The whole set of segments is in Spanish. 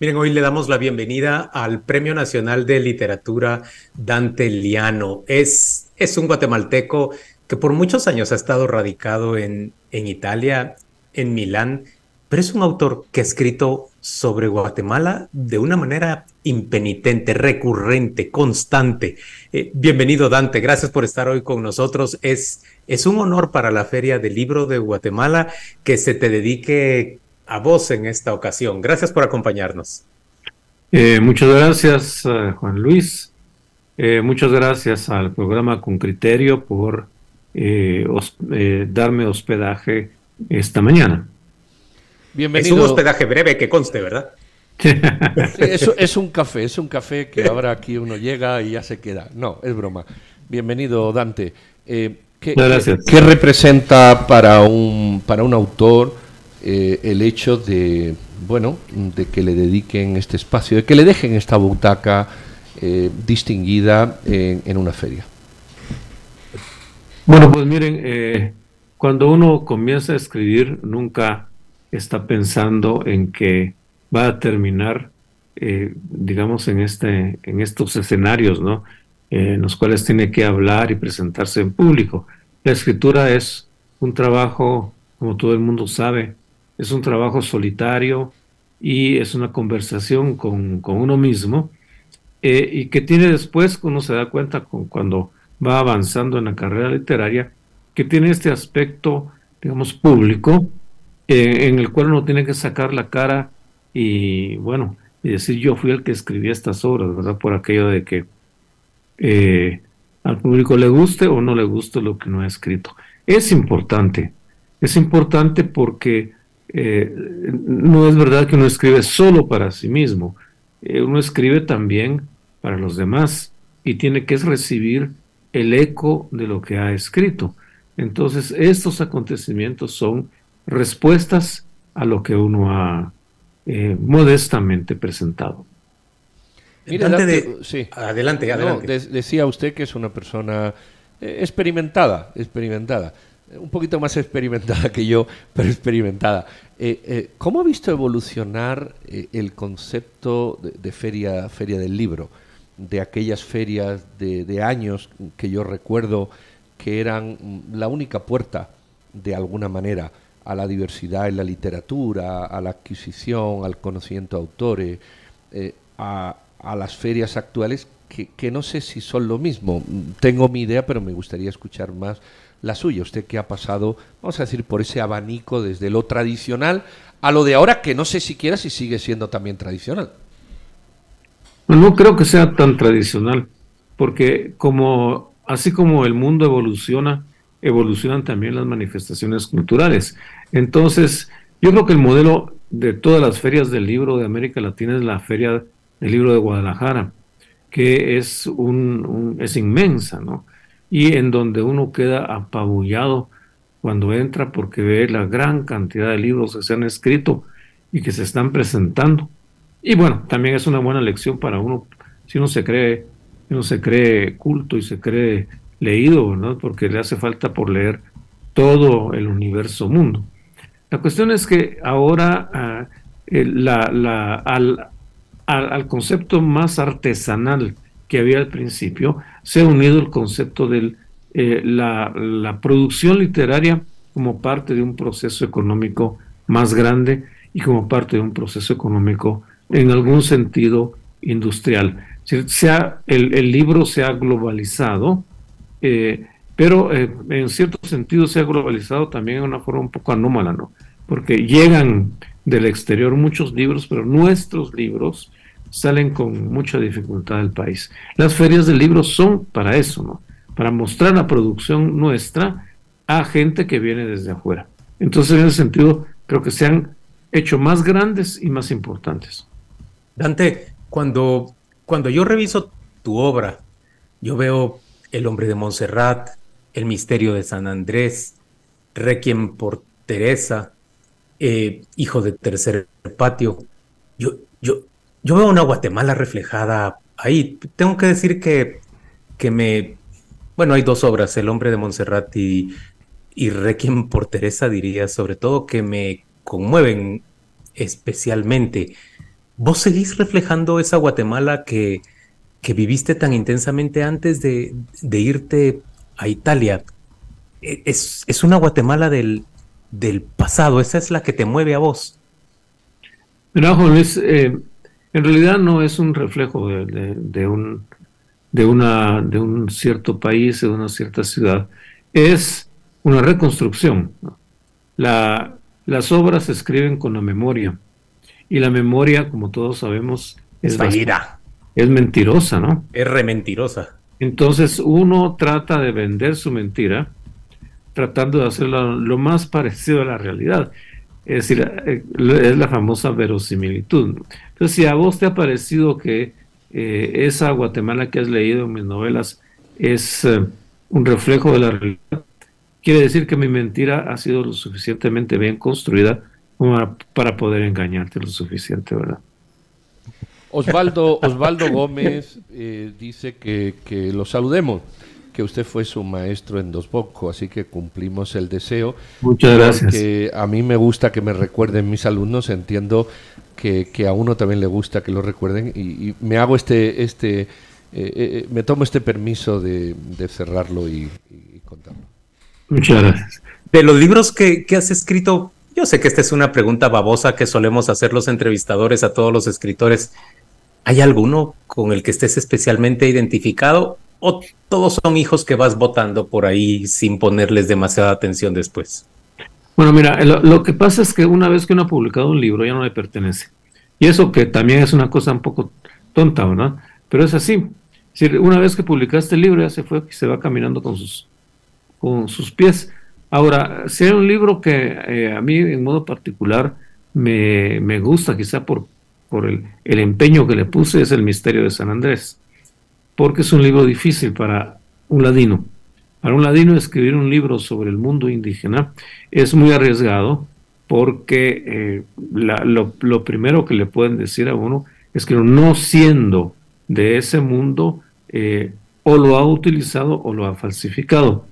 Miren, hoy le damos la bienvenida al Premio Nacional de Literatura Dante Liano. Es, es un guatemalteco que por muchos años ha estado radicado en, en Italia, en Milán, pero es un autor que ha escrito sobre Guatemala de una manera impenitente, recurrente, constante. Eh, bienvenido Dante, gracias por estar hoy con nosotros. Es, es un honor para la Feria del Libro de Guatemala que se te dedique a vos en esta ocasión. Gracias por acompañarnos. Eh, muchas gracias, eh, Juan Luis. Eh, muchas gracias al programa Con Criterio por darme hospedaje esta mañana. Bienvenido. Es un hospedaje breve que conste, ¿verdad? es un café, es un café que ahora aquí uno llega y ya se queda. No, es broma. Bienvenido, Dante. ¿qué, Gracias. ¿qué, representa para un, para un autor eh, el hecho de, bueno, de que le dediquen este espacio, de que le dejen esta butaca eh, distinguida en, una feria? Bueno, pues miren, eh, cuando uno comienza a escribir, nunca está pensando en que va a terminar, digamos, en, este, en estos escenarios, ¿no? en los cuales tiene que hablar y presentarse en público. La escritura es un trabajo, como todo el mundo sabe, es un trabajo solitario y es una conversación con, uno mismo eh, y que tiene después, uno se da cuenta con, cuando va avanzando en la carrera literaria, que tiene este aspecto, digamos, público, eh, en el cual uno tiene que sacar la cara y, bueno, y decir yo fui el que escribí estas obras, ¿verdad? Por aquello de que eh, al público le guste o no le guste lo que no ha escrito. Es importante, es importante porque eh, no es verdad que uno escribe solo para sí mismo, eh, uno escribe también para los demás y tiene que recibir el eco de lo que ha escrito. Entonces, estos acontecimientos son respuestas a lo que uno ha eh, modestamente presentado. adelante, adelante. decía usted que es una persona experimentada, experimentada un poquito más experimentada que yo, pero experimentada. Eh, eh, ¿Cómo ha visto evolucionar eh, el concepto de, feria, feria del libro? De aquellas ferias de, años que yo recuerdo que eran la única puerta, de alguna manera, a la diversidad en la literatura, a la adquisición, al conocimiento de autores, a, las ferias actuales que, que no sé si son lo mismo. Tengo mi idea, pero me gustaría escuchar más la suya. Usted que ha pasado, vamos a decir, por ese abanico desde lo tradicional a lo de ahora, que no sé siquiera si sigue siendo también tradicional. No creo que sea tan tradicional, porque como así como el mundo evoluciona, evolucionan también las manifestaciones culturales. Entonces, yo creo que el modelo de todas las ferias del libro de América Latina es la Feria del Libro de Guadalajara, que es, un es inmensa, ¿no? Y en donde uno queda apabullado cuando entra porque ve la gran cantidad de libros que se han escrito y que se están presentando. Y bueno, también es una buena lección para uno, si uno se cree, uno se cree culto y se cree leído, ¿no? porque le hace falta por leer todo el universo mundo. La cuestión es que ahora ah, la, al, al concepto más artesanal que había al principio, se ha unido el concepto de eh, la, producción literaria como parte de un proceso económico más grande y como parte de un proceso económico en algún sentido industrial. el, libro se ha globalizado, eh, pero eh, en cierto sentido se ha globalizado también de una forma un poco anómala, ¿no? Porque llegan del exterior muchos libros, pero nuestros libros salen con mucha dificultad del país. Las ferias del libro son para eso, ¿no? Para mostrar la producción nuestra a gente que viene desde afuera. Entonces, en ese sentido, creo que se han hecho más grandes y más importantes. Dante, cuando, cuando yo reviso tu obra, yo veo El hombre de Montserrat, El misterio de San Andrés, Requiem por Teresa, eh, Hijo de Tercer Patio. Yo, yo, yo veo una Guatemala reflejada ahí. Tengo que decir que, que me... Bueno, hay dos obras, El hombre de Montserrat y, y Requiem por Teresa, diría, sobre todo que me conmueven especialmente. vos seguís reflejando esa Guatemala que, que viviste tan intensamente antes de, irte a Italia. E, es, es una Guatemala del, del, pasado, esa es la que te mueve a vos. Mira, Luis, eh, en realidad no es un reflejo de, un, de, una, de un cierto país, de una cierta ciudad, es una reconstrucción. La, las obras se escriben con la memoria y la memoria, como todos sabemos, es, fallida. Es mentirosa, ¿no? Es rementirosa. Entonces uno trata de vender su mentira tratando de hacerlo lo más parecido a la realidad. Es decir, eh, es la famosa verosimilitud. Entonces, si a vos te ha parecido que eh, esa Guatemala que has leído en mis novelas es eh, un reflejo de la realidad, quiere decir que mi mentira ha sido lo suficientemente bien construida para poder engañarte lo suficiente, ¿verdad? Osvaldo, Osvaldo Gómez dice que, que, lo saludemos, que usted fue su maestro en Dos Boco, así que cumplimos el deseo. Muchas gracias. Que a mí me gusta que me recuerden mis alumnos, entiendo que, que a uno también le gusta que lo recuerden y, me hago este, este eh, eh, me tomo este permiso de, de cerrarlo y, y, contarlo. Muchas gracias. De los libros que, que has escrito, yo sé que esta es una pregunta babosa que solemos hacer los entrevistadores a todos los escritores. ¿Hay alguno con el que estés especialmente identificado o todos son hijos que vas votando por ahí sin ponerles demasiada atención después? Bueno, mira, lo, que pasa es que una vez que uno ha publicado un libro ya no le pertenece. Y eso que también es una cosa un poco tonta, ¿verdad? Pero es así. Si una vez que publicaste el libro ya se fue y se va caminando con sus, con sus pies. Ahora, si hay un libro que eh, a mí en modo particular me, me gusta, quizá por, por el, el, empeño que le puse, es El Misterio de San Andrés, porque es un libro difícil para un ladino. Para un ladino escribir un libro sobre el mundo indígena es muy arriesgado porque eh, lo, primero que le pueden decir a uno es que no siendo de ese mundo eh, o lo ha utilizado o lo ha falsificado.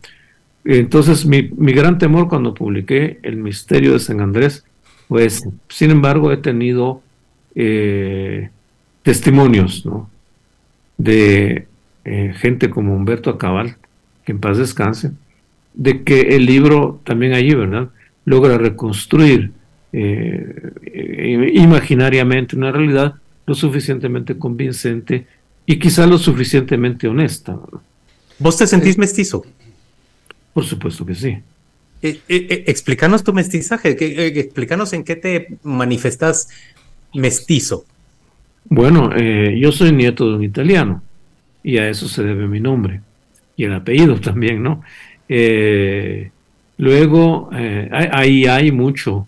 Entonces, mi, gran temor cuando publiqué El misterio de San Andrés, pues, sin embargo, he tenido eh, testimonios ¿no? De eh, gente como Humberto Acabal, que en paz descanse, de que el libro también allí, ¿verdad?, logra reconstruir eh, imaginariamente una realidad lo suficientemente convincente y quizá lo suficientemente honesta. ¿Vos te sentís mestizo? Por supuesto que sí. Eh, eh, eh, explícanos tu mestizaje, explícanos en qué te manifestas mestizo. Bueno, yo soy nieto de un italiano y a eso se debe mi nombre y el apellido también, ¿no? luego, ahí hay mucho,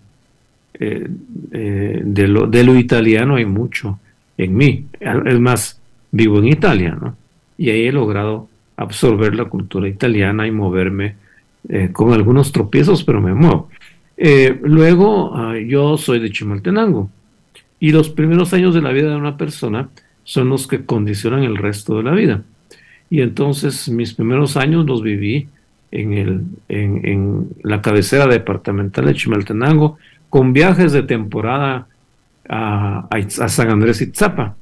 de, lo, de lo italiano hay mucho en mí. Es más, vivo en Italia, ¿no? Y ahí he logrado absorber la cultura italiana y moverme eh, con algunos tropiezos, pero me muevo. Eh, luego, ah, yo soy de Chimaltenango y los primeros años de la vida de una persona son los que condicionan el resto de la vida. Y entonces mis primeros años los viví en, el, en, la cabecera departamental de Chimaltenango, con viajes de temporada a, San Andrés y Tzapa.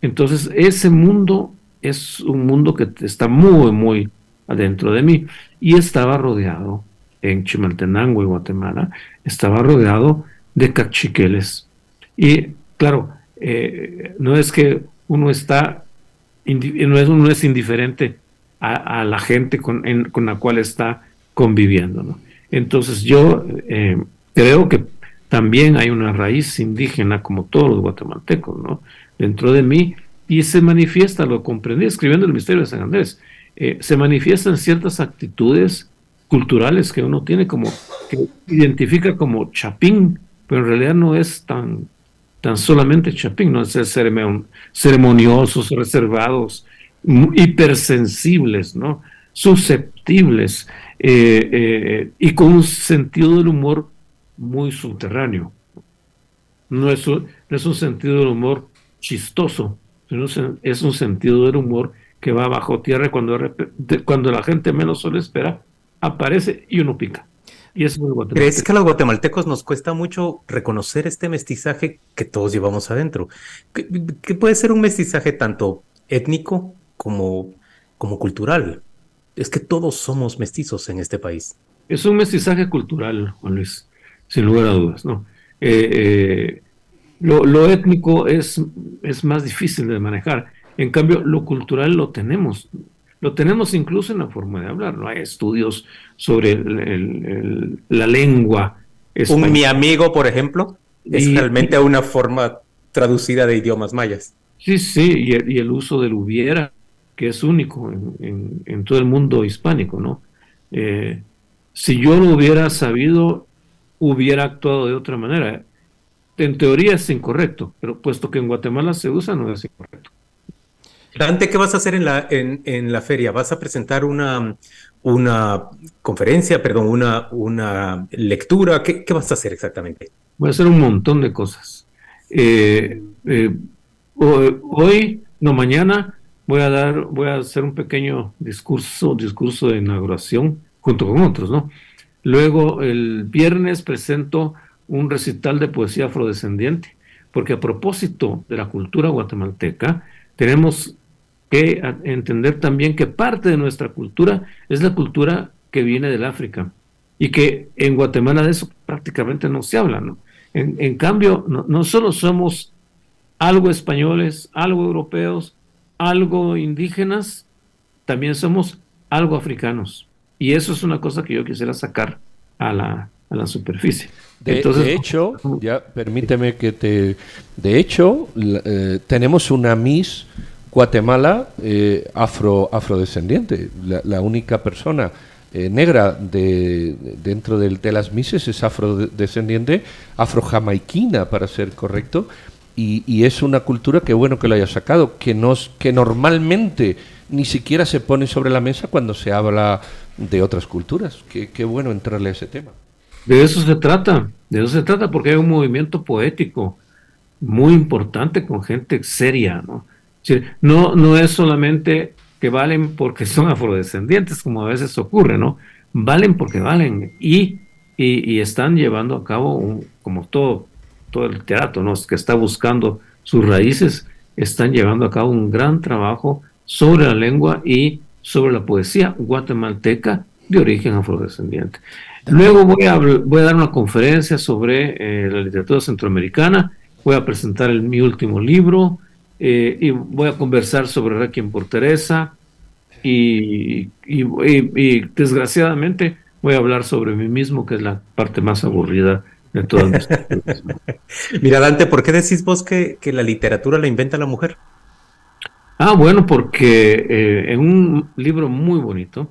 Entonces ese mundo es un mundo que está muy, muy adentro de mí. Y estaba rodeado, en Chimaltenango y Guatemala, estaba rodeado de cachiqueles. Y claro, eh, no es que uno está, no es, uno es indiferente a, la gente con, con, la cual está conviviendo. Entonces yo eh, creo que también hay una raíz indígena, como todos los guatemaltecos, ¿no? dentro de mí, y se manifiesta, lo comprendí escribiendo el misterio de San Andrés, eh, se manifiestan ciertas actitudes culturales que uno tiene como, que identifica como chapín, pero en realidad no es tan, tan solamente chapín, no ser ceremoniosos, reservados, hipersensibles, ¿no? susceptibles eh, eh, y con un sentido del humor muy subterráneo. No es, un sentido del humor chistoso, es un sentido del humor que va bajo tierra cuando, cuando la gente menos lo espera, aparece y uno pica. Y es ¿Crees que a los guatemaltecos nos cuesta mucho reconocer este mestizaje que todos llevamos adentro? ¿Qué, puede ser un mestizaje tanto étnico como, como cultural? Es que todos somos mestizos en este país. Es un mestizaje cultural, Juan Luis, sin lugar a dudas, ¿no? Eh, eh, lo, étnico es, es más difícil de manejar. En cambio, lo cultural lo tenemos. Lo tenemos incluso en la forma de hablar, ¿no? Hay estudios sobre la lengua. Un mi amigo, por ejemplo, es realmente una forma traducida de idiomas mayas. Sí, sí, y el, uso del hubiera, que es único en, todo el mundo hispánico, ¿no? Eh, si yo lo hubiera sabido, hubiera actuado de otra manera. En teoría es incorrecto, pero puesto que en Guatemala se usa, no es incorrecto. Dante, ¿qué vas a hacer en la, en, la feria? ¿Vas a presentar una, una conferencia, perdón, una, una lectura? ¿Qué, vas a hacer exactamente? Voy a hacer un montón de cosas. Eh, eh, hoy, no mañana, voy a dar, voy a hacer un pequeño discurso, discurso de inauguración junto con otros, ¿no? Luego el viernes presento un recital de poesía afrodescendiente, porque a propósito de la cultura guatemalteca, tenemos que entender también que parte de nuestra cultura es la cultura que viene del África y que en Guatemala de eso prácticamente no se habla. ¿no? En, cambio, no, solo somos algo españoles, algo europeos, algo indígenas, también somos algo africanos. Y eso es una cosa que yo quisiera sacar a la, a la superficie. De, Entonces, de hecho, ya permíteme que te... De hecho, eh, tenemos una Miss Guatemala eh, afro, afrodescendiente. La, única persona eh, negra de, dentro del, de las Misses es afrodescendiente, afrojamaiquina para ser correcto, y, es una cultura que bueno que lo haya sacado, que, nos, que normalmente ni siquiera se pone sobre la mesa cuando se habla de otras culturas. Qué, bueno entrarle a ese tema. De eso se trata, de eso se trata porque hay un movimiento poético muy importante con gente seria, ¿no? No, no es solamente que valen porque son afrodescendientes, como a veces ocurre, ¿no? Valen porque valen y, y, están llevando a cabo, como todo, todo el teatro, ¿no? Que está buscando sus raíces, están llevando a cabo un gran trabajo sobre la lengua y sobre la poesía guatemalteca de origen afrodescendiente. Luego voy a, voy a dar una conferencia sobre eh, la literatura centroamericana, voy a presentar mi último libro eh, y voy a conversar sobre Requiem por Teresa. Y, y, desgraciadamente voy a hablar sobre mí mismo, que es la parte más aburrida de todo Mira, Dante, ¿por qué decís vos que, que la literatura la inventa la mujer? Ah, bueno, porque eh, en un libro muy bonito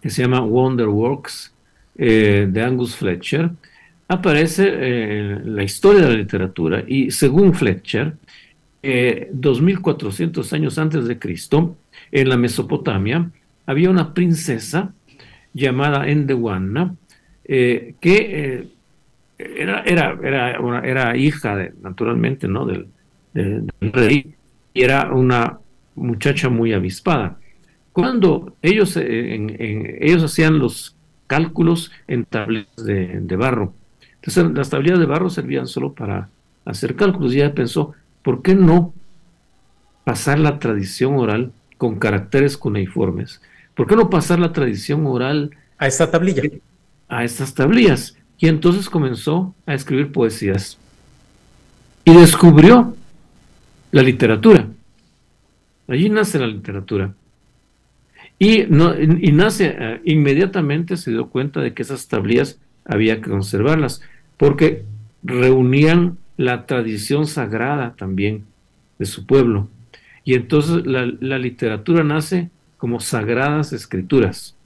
que se llama Wonder Works eh, de Angus Fletcher aparece la historia de la literatura. Y según Fletcher, 2400 años antes de Cristo, en la Mesopotamia, había una princesa llamada Endewanna que era, era, era, era, hija, de, naturalmente, ¿no? del rey y era una muchacha muy avispada. Cuando ellos, eh, ellos hacían los cálculos en tablillas de, barro, entonces las tablillas de barro servían solo para hacer cálculos y ella pensó, ¿por qué no pasar la tradición oral con caracteres cuneiformes? ¿Por qué no pasar la tradición oral a esta tablilla? A estas tablillas. Y entonces comenzó a escribir poesías. Y descubrió la literatura. Allí nace la literatura. Y, no, y nace, eh, inmediatamente se dio cuenta de que esas tablillas había que conservarlas, porque reunían la tradición sagrada también de su pueblo. Y entonces la, literatura nace como sagradas escrituras,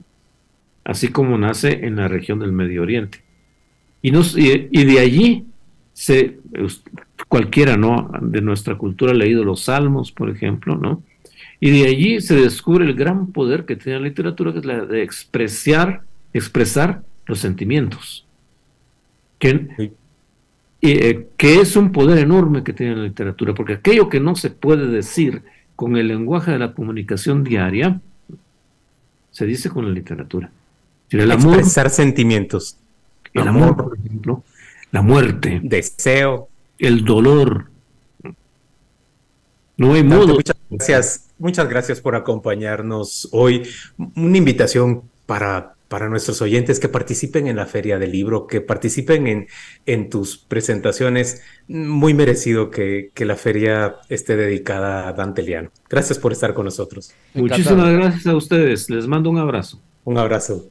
así como nace en la región del Medio Oriente. Y, y de allí se, cualquiera ¿no? de nuestra cultura ha leído los salmos, por ejemplo, ¿no? Y de allí se descubre el gran poder que tiene la literatura, que es la de expresar, expresar los sentimientos. Que, eh, que es un poder enorme que tiene la literatura, porque aquello que no se puede decir con el lenguaje de la comunicación diaria, se dice con la literatura. El amor, expresar sentimientos. El amor, por ejemplo, la muerte, deseo, el dolor. No hay modo. Muchas gracias, muchas gracias por acompañarnos hoy. Una invitación para para nuestros oyentes que participen en la Feria del Libro, que participen en, en tus presentaciones. Muy merecido que, que, la feria esté dedicada a Dante Liano. Gracias por estar con nosotros. Muchísimas gracias a ustedes. Les mando un abrazo. Un abrazo.